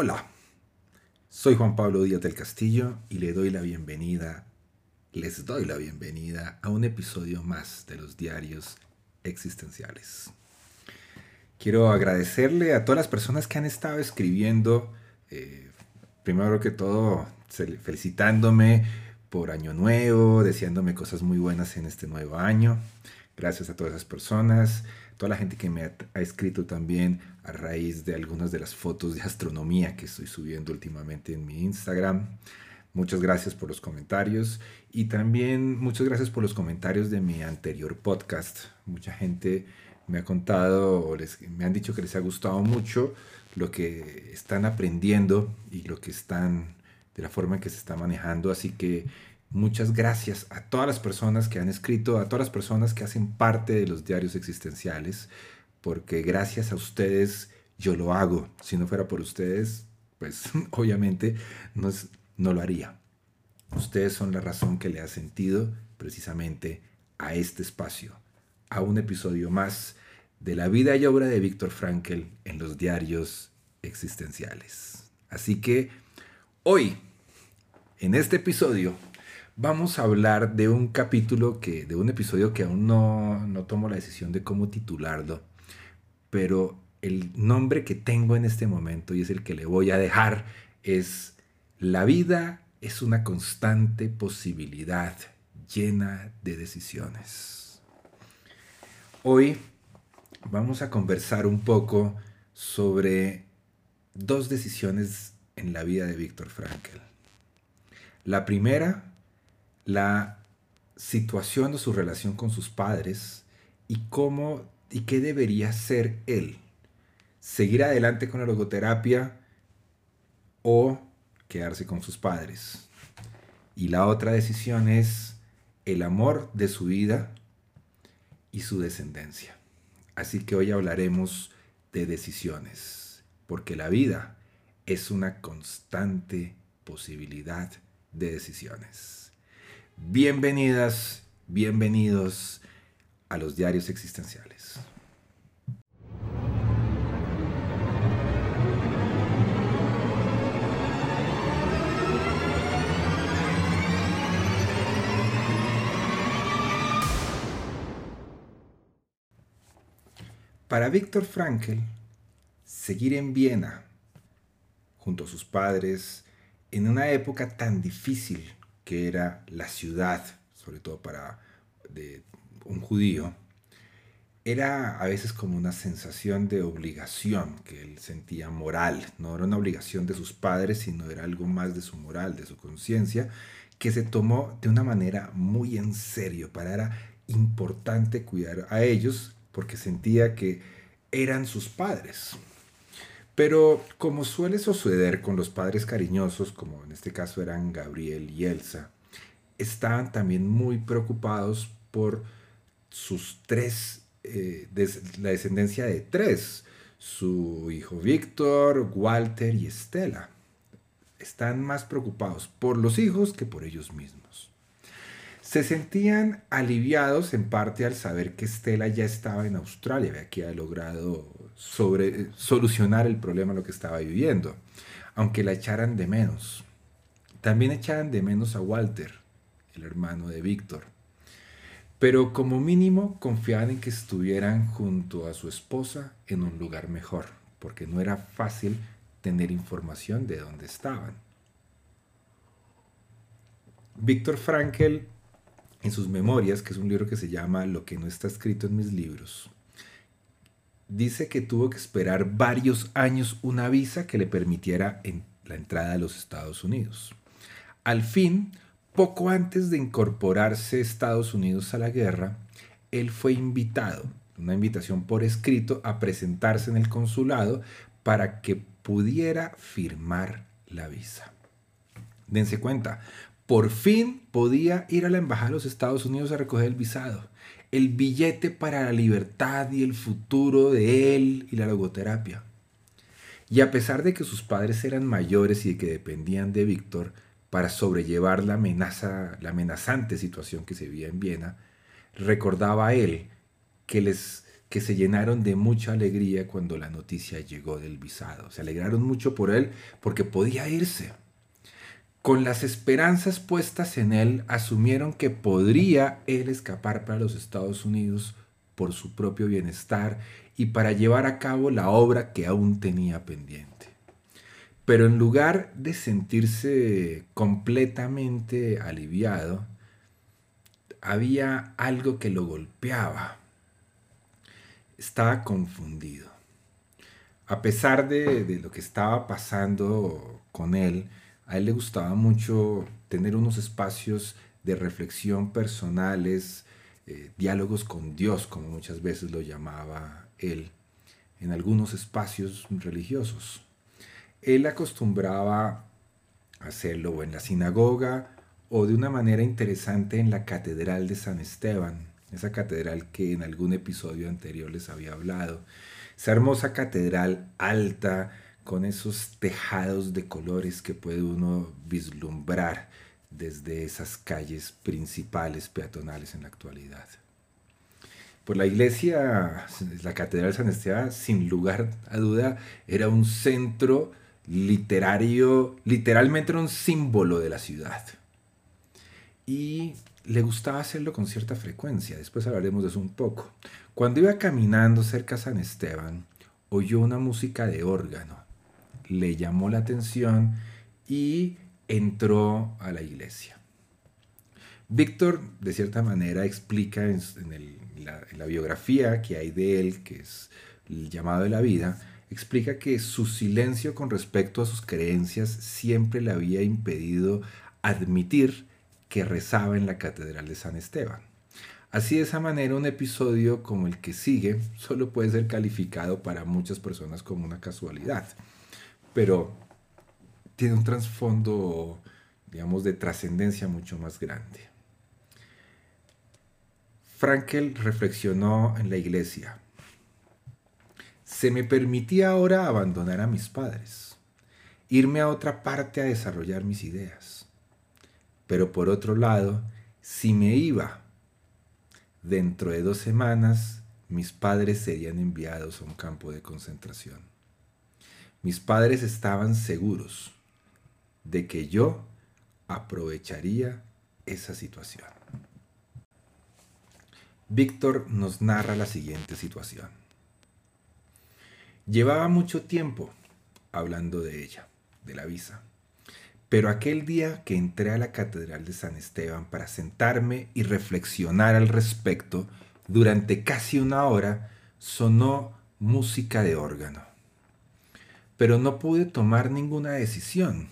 Hola, soy Juan Pablo Díaz del Castillo y le doy la bienvenida, les doy la bienvenida a un episodio más de los diarios existenciales. Quiero agradecerle a todas las personas que han estado escribiendo, eh, primero que todo felicitándome por año nuevo, deseándome cosas muy buenas en este nuevo año. Gracias a todas esas personas, toda la gente que me ha, escrito también a raíz de algunas de las fotos de astronomía que estoy subiendo últimamente en mi Instagram. Muchas gracias por los comentarios y también muchas gracias por los comentarios de mi anterior podcast. Mucha gente me ha contado les, me han dicho que les ha gustado mucho lo que están aprendiendo y lo que están de la forma en que se está manejando. Así que muchas gracias a todas las personas que han escrito, a todas las personas que hacen parte de los diarios existenciales, porque gracias a ustedes yo lo hago. Si no fuera por ustedes, pues obviamente no, no lo haría. Ustedes son la razón que le ha sentido precisamente a este espacio, a un episodio más de la vida y obra de Víctor Frankl en los diarios existenciales. Así que hoy en este episodio vamos a hablar de un capítulo que, de un episodio que aún no, no tomo la decisión de cómo titularlo, pero el nombre que tengo en este momento y es el que le voy a dejar es La vida es una constante posibilidad llena de decisiones. Hoy vamos a conversar un poco sobre dos decisiones en la vida de Víctor Frankl. La primera, la situación de su relación con sus padres y cómo y qué debería ser él. Seguir adelante con la logoterapia o quedarse con sus padres. Y la otra decisión es el amor de su vida y su descendencia. Así que hoy hablaremos de decisiones, porque la vida es una constante posibilidad de decisiones. Bienvenidas, bienvenidos a los diarios existenciales. Para Víctor Frankl, seguir en Viena, junto a sus padres, en una época tan difícil que era la ciudad, sobre todo para un judío, era a veces como una sensación de obligación que él sentía moral, no era una obligación de sus padres, sino era algo más de su moral, de su conciencia, que se tomó de una manera muy en serio, para era importante cuidar a ellos porque sentía que eran sus padres. Pero como suele suceder con los padres cariñosos, como en este caso eran Gabriel y Elsa, estaban también muy preocupados por sus tres, eh, la descendencia de tres, su hijo Víctor, Walter y Estela. Están más preocupados por los hijos que por ellos mismos. Se sentían aliviados en parte al saber que Estela ya estaba en Australia, que había logrado sobre solucionar el problema lo que estaba viviendo, aunque la echaran de menos. También echaran de menos a Walter, el hermano de Víctor. Pero como mínimo confiaban en que estuvieran junto a su esposa en un lugar mejor, porque no era fácil tener información de dónde estaban. Víctor Frankl, en sus memorias, que es un libro que se llama Lo que no está escrito en mis libros, dice que tuvo que esperar varios años una visa que le permitiera la entrada a los Estados Unidos. Al fin, poco antes de incorporarse Estados Unidos a la guerra, él fue invitado, una invitación por escrito a presentarse en el consulado para que pudiera firmar la visa. Dense cuenta, por fin podía ir a la embajada de los Estados Unidos a recoger el visado, el billete para la libertad y el futuro de él y la logoterapia. Y a pesar de que sus padres eran mayores y de que dependían de Víctor para sobrellevar la amenaza, la amenazante situación que se vivía en Viena, recordaba él que les que se llenaron de mucha alegría cuando la noticia llegó del visado. Se alegraron mucho por él porque podía irse. Con las esperanzas puestas en él, asumieron que podría él escapar para los Estados Unidos por su propio bienestar y para llevar a cabo la obra que aún tenía pendiente. Pero en lugar de sentirse completamente aliviado, había algo que lo golpeaba. Estaba confundido. A pesar de, de lo que estaba pasando con él, a él le gustaba mucho tener unos espacios de reflexión personales, eh, diálogos con Dios, como muchas veces lo llamaba él, en algunos espacios religiosos. Él acostumbraba hacerlo en la sinagoga o de una manera interesante en la Catedral de San Esteban, esa catedral que en algún episodio anterior les había hablado. Esa hermosa catedral alta, con esos tejados de colores que puede uno vislumbrar desde esas calles principales peatonales en la actualidad. Pues la iglesia, la Catedral de San Esteban, sin lugar a duda, era un centro literario, literalmente era un símbolo de la ciudad. Y le gustaba hacerlo con cierta frecuencia, después hablaremos de eso un poco. Cuando iba caminando cerca a San Esteban, oyó una música de órgano le llamó la atención y entró a la iglesia. Víctor, de cierta manera, explica en, la, biografía que hay de él, que es el llamado de la vida, explica que su silencio con respecto a sus creencias siempre le había impedido admitir que rezaba en la Catedral de San Esteban. Así de esa manera un episodio como el que sigue solo puede ser calificado para muchas personas como una casualidad pero tiene un trasfondo, digamos, de trascendencia mucho más grande. Frankel reflexionó en la iglesia. Se me permitía ahora abandonar a mis padres, irme a otra parte a desarrollar mis ideas. Pero por otro lado, si me iba, dentro de dos semanas mis padres serían enviados a un campo de concentración. Mis padres estaban seguros de que yo aprovecharía esa situación. Víctor nos narra la siguiente situación. Llevaba mucho tiempo hablando de ella, de la visa. Pero aquel día que entré a la Catedral de San Esteban para sentarme y reflexionar al respecto, durante casi una hora sonó música de órgano pero no pude tomar ninguna decisión.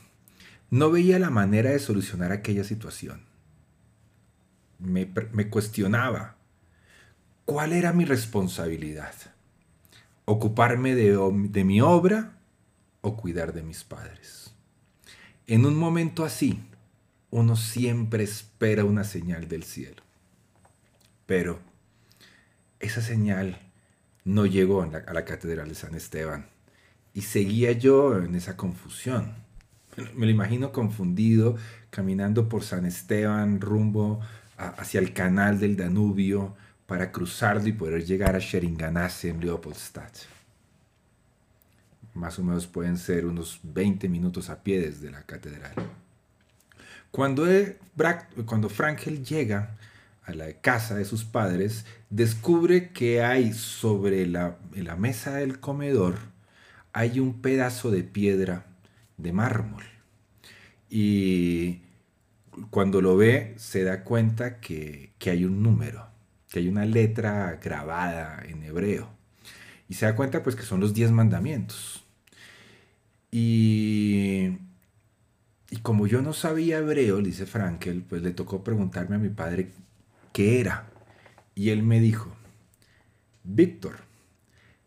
No veía la manera de solucionar aquella situación. Me, cuestionaba, ¿cuál era mi responsabilidad? ¿Ocuparme de, mi obra o cuidar de mis padres? En un momento así, uno siempre espera una señal del cielo. Pero esa señal no llegó a la, catedral de San Esteban. Y seguía yo en esa confusión. Me lo imagino confundido, caminando por San Esteban rumbo hacia el canal del Danubio para cruzarlo y poder llegar a Scheringanase en Leopoldstadt. Más o menos pueden ser unos 20 minutos a pie desde la catedral. Cuando, cuando Frankel llega a la casa de sus padres, descubre que hay sobre la, la mesa del comedor hay un pedazo de piedra de mármol. Y cuando lo ve se da cuenta que, hay un número, que hay una letra grabada en hebreo. Y se da cuenta pues que son los diez mandamientos. Y, y como yo no sabía hebreo, dice Frankel, pues le tocó preguntarme a mi padre qué era. Y él me dijo, Víctor,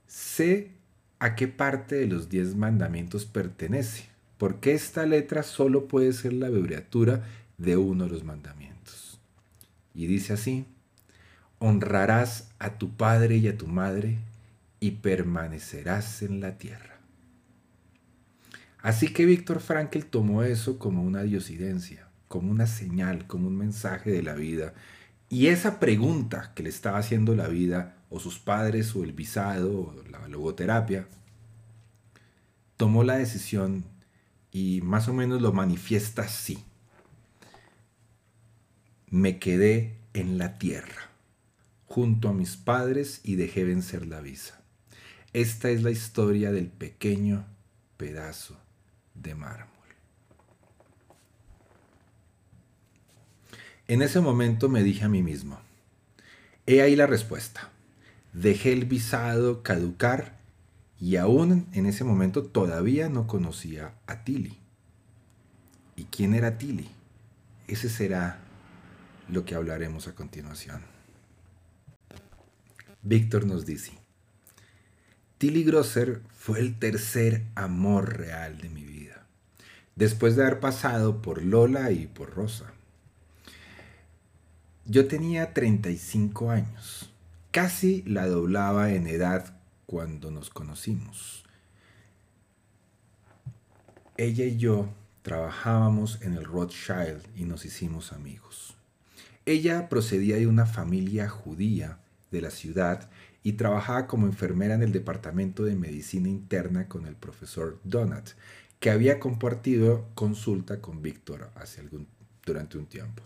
sé a qué parte de los diez mandamientos pertenece, porque esta letra solo puede ser la abreviatura de uno de los mandamientos. Y dice así, honrarás a tu padre y a tu madre y permanecerás en la tierra. Así que Víctor Frankl tomó eso como una diosidencia, como una señal, como un mensaje de la vida. Y esa pregunta que le estaba haciendo la vida, o sus padres, o el visado, o la logoterapia, tomó la decisión y más o menos lo manifiesta así. Me quedé en la tierra, junto a mis padres y dejé vencer la visa. Esta es la historia del pequeño pedazo de mármol. En ese momento me dije a mí mismo, he ahí la respuesta. Dejé el visado caducar y aún en ese momento todavía no conocía a Tilly. ¿Y quién era Tilly? Ese será lo que hablaremos a continuación. Víctor nos dice, Tilly Grosser fue el tercer amor real de mi vida, después de haber pasado por Lola y por Rosa. Yo tenía 35 años, casi la doblaba en edad cuando nos conocimos. Ella y yo trabajábamos en el Rothschild y nos hicimos amigos. Ella procedía de una familia judía de la ciudad y trabajaba como enfermera en el departamento de medicina interna con el profesor Donat, que había compartido consulta con Víctor durante un tiempo.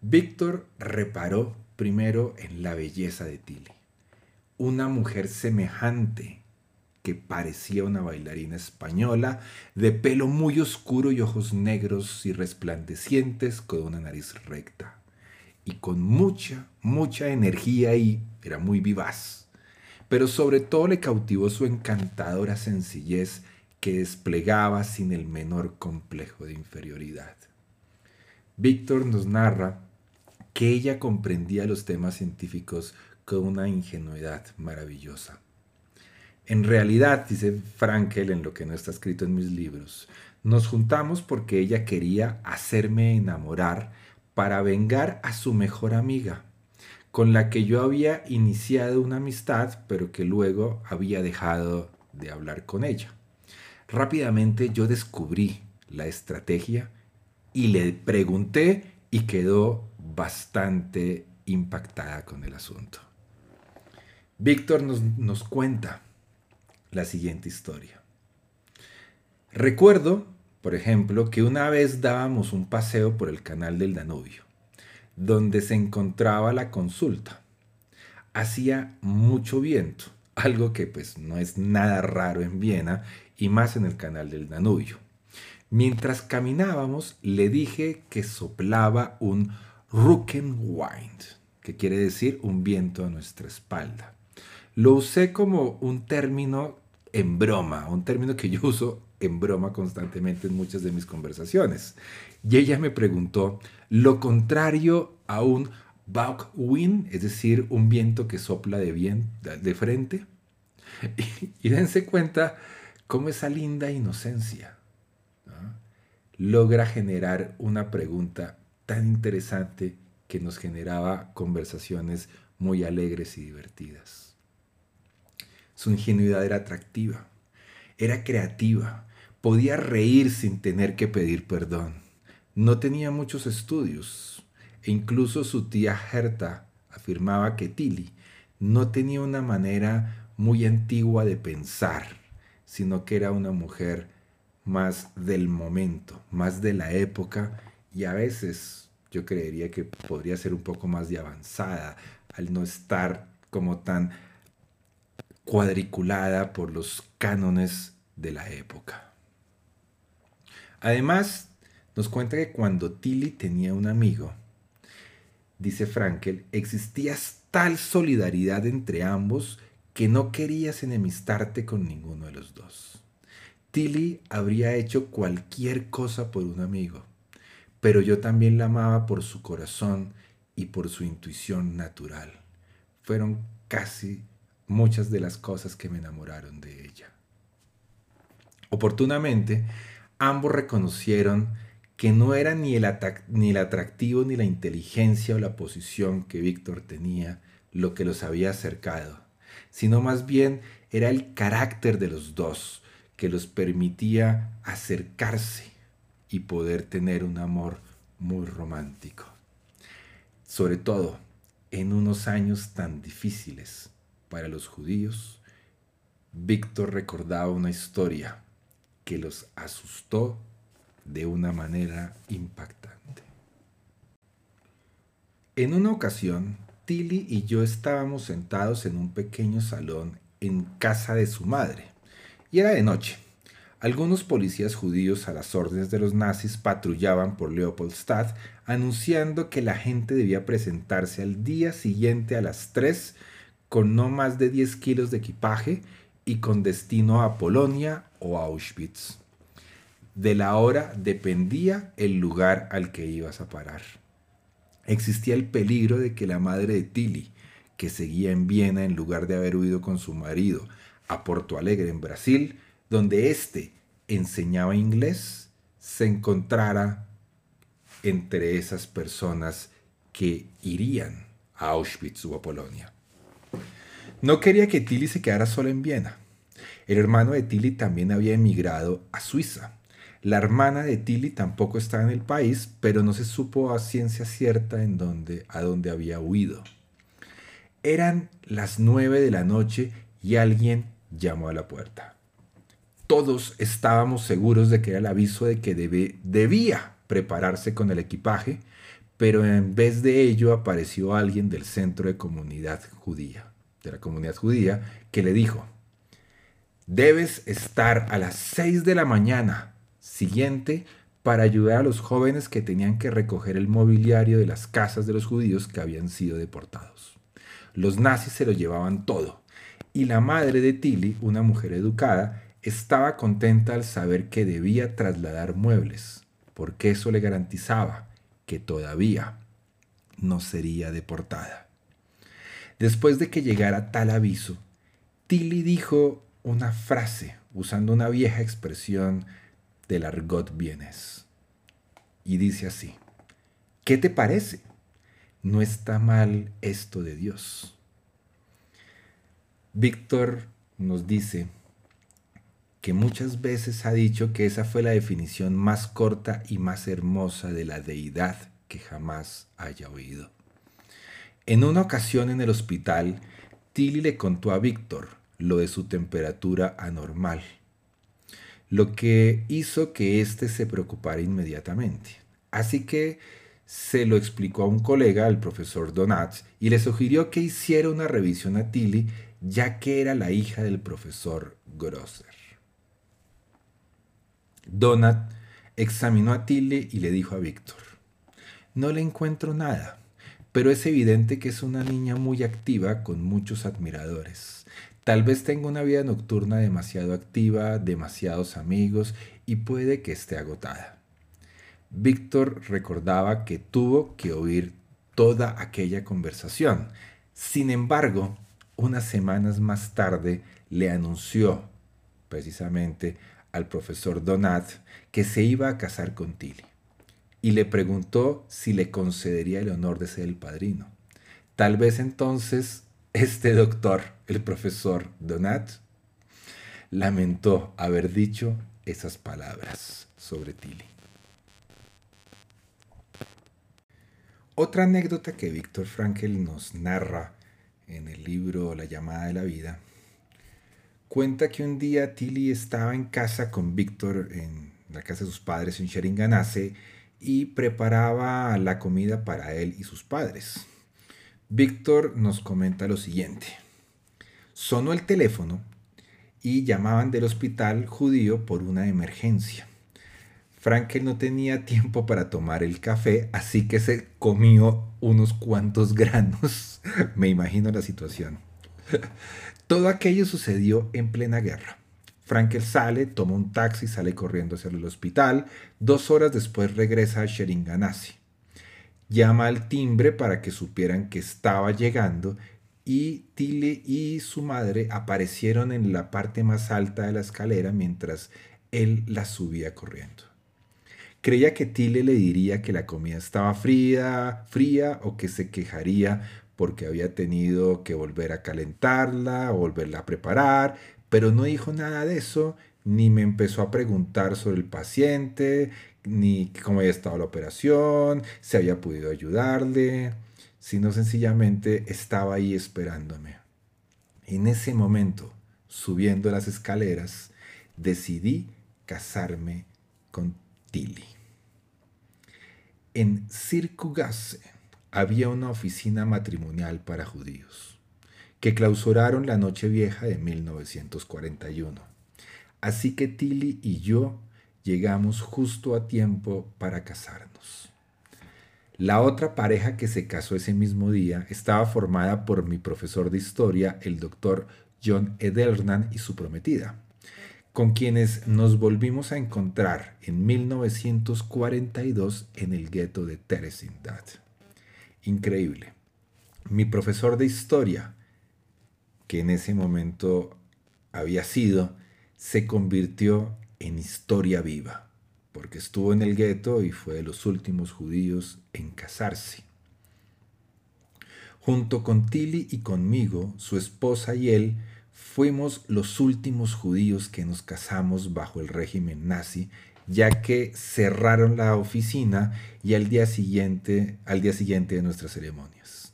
Víctor reparó primero en la belleza de Tilly, una mujer semejante que parecía una bailarina española, de pelo muy oscuro y ojos negros y resplandecientes, con una nariz recta y con mucha, mucha energía y era muy vivaz. Pero sobre todo le cautivó su encantadora sencillez que desplegaba sin el menor complejo de inferioridad. Víctor nos narra que ella comprendía los temas científicos con una ingenuidad maravillosa. En realidad, dice Frankel en lo que no está escrito en mis libros, nos juntamos porque ella quería hacerme enamorar para vengar a su mejor amiga, con la que yo había iniciado una amistad, pero que luego había dejado de hablar con ella. Rápidamente yo descubrí la estrategia y le pregunté y quedó bastante impactada con el asunto. Víctor nos, nos cuenta la siguiente historia. Recuerdo por ejemplo, que una vez dábamos un paseo por el canal del Danubio, donde se encontraba la consulta. Hacía mucho viento, algo que pues no es nada raro en Viena y más en el canal del Danubio. Mientras caminábamos, le dije que soplaba un Rückenwind, que quiere decir un viento a nuestra espalda. Lo usé como un término en broma, un término que yo uso en broma constantemente en muchas de mis conversaciones. Y ella me preguntó, lo contrario a un wind, es decir, un viento que sopla de, bien, de frente. Y, dense cuenta cómo esa linda inocencia logra generar una pregunta tan interesante que nos generaba conversaciones muy alegres y divertidas. Su ingenuidad era atractiva, era creativa, Podía reír sin tener que pedir perdón. No tenía muchos estudios e incluso su tía Herta afirmaba que Tilly no tenía una manera muy antigua de pensar, sino que era una mujer más del momento, más de la época y a veces yo creería que podría ser un poco más de avanzada al no estar como tan cuadriculada por los cánones de la época. Además, nos cuenta que cuando Tilly tenía un amigo, dice Frankel, existía tal solidaridad entre ambos que no querías enemistarte con ninguno de los dos. Tilly habría hecho cualquier cosa por un amigo, pero yo también la amaba por su corazón y por su intuición natural. Fueron casi muchas de las cosas que me enamoraron de ella. Oportunamente, ambos reconocieron que no era ni el, atractivo ni la inteligencia o la posición que Víctor tenía lo que los había acercado, sino más bien era el carácter de los dos que los permitía acercarse y poder tener un amor muy romántico. Sobre todo en unos años tan difíciles para los judíos, Víctor recordaba una historia que los asustó de una manera impactante. En una ocasión, Tilly y yo estábamos sentados en un pequeño salón en casa de su madre, y era de noche. Algunos policías judíos a las órdenes de los nazis patrullaban por Leopoldstadt anunciando que la gente debía presentarse al día siguiente a las 3 con no más de 10 kilos de equipaje y con destino a Polonia o Auschwitz. De la hora dependía el lugar al que ibas a parar. Existía el peligro de que la madre de Tilly, que seguía en Viena en lugar de haber huido con su marido a Porto Alegre en Brasil, donde éste enseñaba inglés, se encontrara entre esas personas que irían a Auschwitz o a Polonia. No quería que Tilly se quedara sola en Viena. El hermano de Tilly también había emigrado a Suiza. La hermana de Tilly tampoco estaba en el país, pero no se supo a ciencia cierta en dónde, a dónde había huido. Eran las nueve de la noche y alguien llamó a la puerta todos estábamos seguros de que era el aviso de que debía prepararse con el equipaje, pero en vez de ello apareció alguien del centro de comunidad judía, de la comunidad judía, que le dijo, debes estar a las 6 de la mañana siguiente para ayudar a los jóvenes que tenían que recoger el mobiliario de las casas de los judíos que habían sido deportados. Los nazis se lo llevaban todo, y la madre de Tilly, una mujer educada, estaba contenta al saber que debía trasladar muebles, porque eso le garantizaba que todavía no sería deportada. Después de que llegara tal aviso, Tilly dijo una frase usando una vieja expresión del argot bienes. Y dice así, ¿qué te parece? No está mal esto de Dios. Víctor nos dice que muchas veces ha dicho que esa fue la definición más corta y más hermosa de la deidad que jamás haya oído. En una ocasión en el hospital, Tilly le contó a Víctor lo de su temperatura anormal, lo que hizo que éste se preocupara inmediatamente. Así que se lo explicó a un colega, al profesor Donat, y le sugirió que hiciera una revisión a Tilly, ya que era la hija del profesor Grosser. Donat examinó a Tilly y le dijo a Víctor, no le encuentro nada, pero es evidente que es una niña muy activa con muchos admiradores. Tal vez tenga una vida nocturna demasiado activa, demasiados amigos y puede que esté agotada. Víctor recordaba que tuvo que oír toda aquella conversación. Sin embargo, unas semanas más tarde le anunció precisamente al profesor Donat que se iba a casar con Tilly y le preguntó si le concedería el honor de ser el padrino. Tal vez entonces este doctor, el profesor Donat, lamentó haber dicho esas palabras sobre Tilly. Otra anécdota que Víctor Frankel nos narra en el libro La llamada de la vida cuenta que un día Tilly estaba en casa con Víctor en la casa de sus padres en Sheringanase y preparaba la comida para él y sus padres. Víctor nos comenta lo siguiente. Sonó el teléfono y llamaban del hospital judío por una emergencia. Frankel no tenía tiempo para tomar el café, así que se comió unos cuantos granos. Me imagino la situación. Todo aquello sucedió en plena guerra. Frankel sale, toma un taxi sale corriendo hacia el hospital. Dos horas después regresa a Sheringanasi. Llama al timbre para que supieran que estaba llegando y Tilly y su madre aparecieron en la parte más alta de la escalera mientras él la subía corriendo. Creía que Tilly le diría que la comida estaba fría, fría o que se quejaría porque había tenido que volver a calentarla o volverla a preparar, pero no dijo nada de eso, ni me empezó a preguntar sobre el paciente, ni cómo había estado la operación, si había podido ayudarle, sino sencillamente estaba ahí esperándome. En ese momento, subiendo las escaleras, decidí casarme con Tilly. En Circugasse había una oficina matrimonial para judíos, que clausuraron la noche vieja de 1941. Así que Tilly y yo llegamos justo a tiempo para casarnos. La otra pareja que se casó ese mismo día estaba formada por mi profesor de historia, el doctor John Edelman y su prometida, con quienes nos volvimos a encontrar en 1942 en el gueto de Theresienstadt. Increíble. Mi profesor de historia, que en ese momento había sido, se convirtió en historia viva, porque estuvo en el gueto y fue de los últimos judíos en casarse. Junto con Tilly y conmigo, su esposa y él, fuimos los últimos judíos que nos casamos bajo el régimen nazi, ya que cerraron la oficina y al día siguiente, al día siguiente de nuestras ceremonias.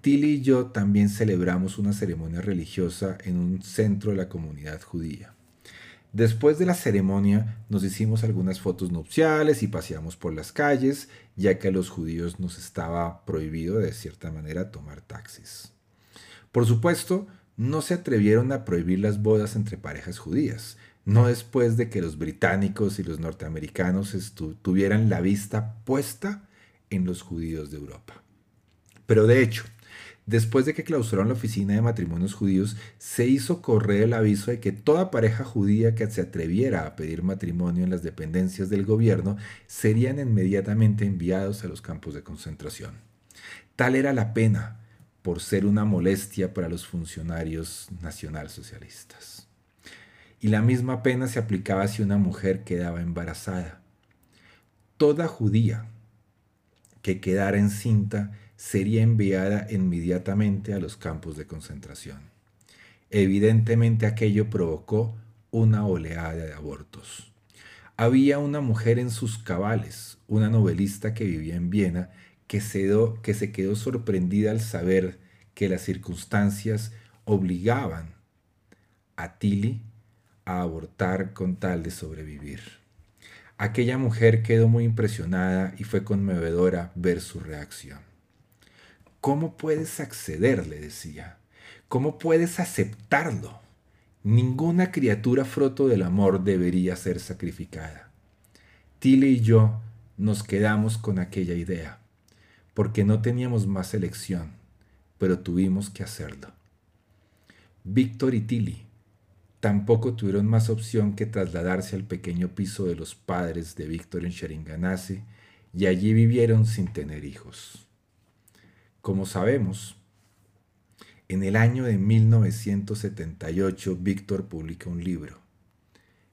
Tilly y yo también celebramos una ceremonia religiosa en un centro de la comunidad judía. Después de la ceremonia nos hicimos algunas fotos nupciales y paseamos por las calles, ya que a los judíos nos estaba prohibido de cierta manera tomar taxis. Por supuesto, no se atrevieron a prohibir las bodas entre parejas judías, no después de que los británicos y los norteamericanos tuvieran la vista puesta en los judíos de Europa. Pero de hecho, Después de que clausuraron la oficina de matrimonios judíos, se hizo correr el aviso de que toda pareja judía que se atreviera a pedir matrimonio en las dependencias del gobierno serían inmediatamente enviados a los campos de concentración. Tal era la pena por ser una molestia para los funcionarios nacionalsocialistas. Y la misma pena se aplicaba si una mujer quedaba embarazada. Toda judía que quedara encinta sería enviada inmediatamente a los campos de concentración. Evidentemente aquello provocó una oleada de abortos. Había una mujer en sus cabales, una novelista que vivía en Viena, que se, que se quedó sorprendida al saber que las circunstancias obligaban a Tilly a abortar con tal de sobrevivir. Aquella mujer quedó muy impresionada y fue conmovedora ver su reacción. ¿Cómo puedes acceder? le decía. ¿Cómo puedes aceptarlo? Ninguna criatura fruto del amor debería ser sacrificada. Tilly y yo nos quedamos con aquella idea, porque no teníamos más elección, pero tuvimos que hacerlo. Víctor y Tilly tampoco tuvieron más opción que trasladarse al pequeño piso de los padres de Víctor en Sheringanase y allí vivieron sin tener hijos. Como sabemos, en el año de 1978 Víctor publica un libro.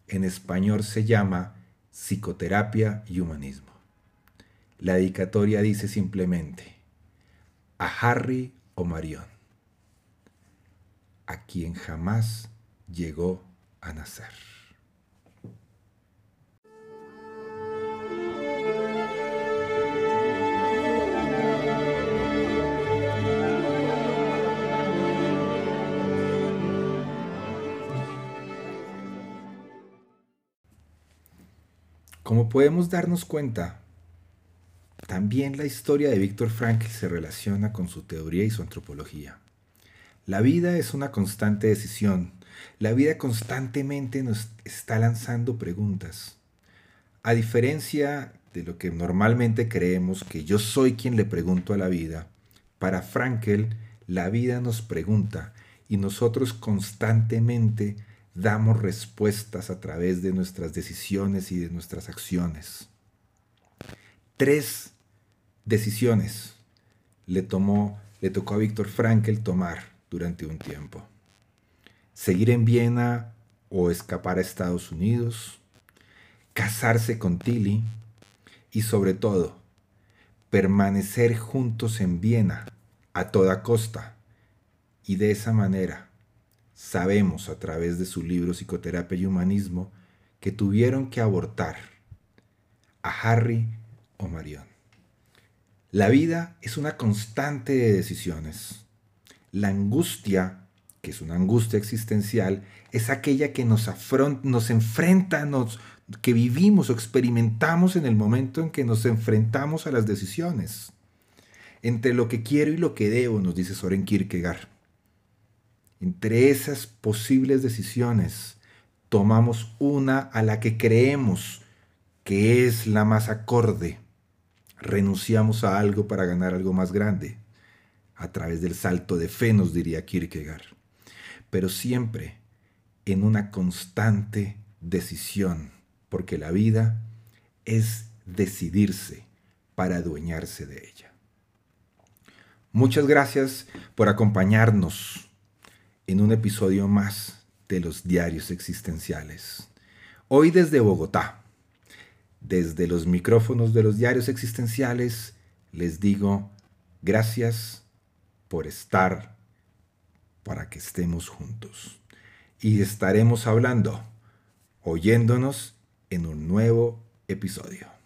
En español se llama Psicoterapia y Humanismo. La dedicatoria dice simplemente, a Harry o Marion, a quien jamás llegó a nacer. Como podemos darnos cuenta, también la historia de Víctor Frankl se relaciona con su teoría y su antropología. La vida es una constante decisión. La vida constantemente nos está lanzando preguntas. A diferencia de lo que normalmente creemos que yo soy quien le pregunto a la vida, para Frankl la vida nos pregunta y nosotros constantemente damos respuestas a través de nuestras decisiones y de nuestras acciones. Tres decisiones le tomó le tocó a Víctor Frankel tomar durante un tiempo. Seguir en Viena o escapar a Estados Unidos, casarse con Tilly y sobre todo permanecer juntos en Viena a toda costa. Y de esa manera sabemos a través de su libro Psicoterapia y Humanismo que tuvieron que abortar a Harry o Marion. La vida es una constante de decisiones. La angustia, que es una angustia existencial, es aquella que nos, nos enfrenta, nos, que vivimos o experimentamos en el momento en que nos enfrentamos a las decisiones. Entre lo que quiero y lo que debo, nos dice Soren Kierkegaard. Entre esas posibles decisiones, tomamos una a la que creemos que es la más acorde. Renunciamos a algo para ganar algo más grande. A través del salto de fe, nos diría Kierkegaard. Pero siempre en una constante decisión, porque la vida es decidirse para adueñarse de ella. Muchas gracias por acompañarnos en un episodio más de los diarios existenciales. Hoy desde Bogotá, desde los micrófonos de los diarios existenciales, les digo gracias por estar para que estemos juntos. Y estaremos hablando, oyéndonos en un nuevo episodio.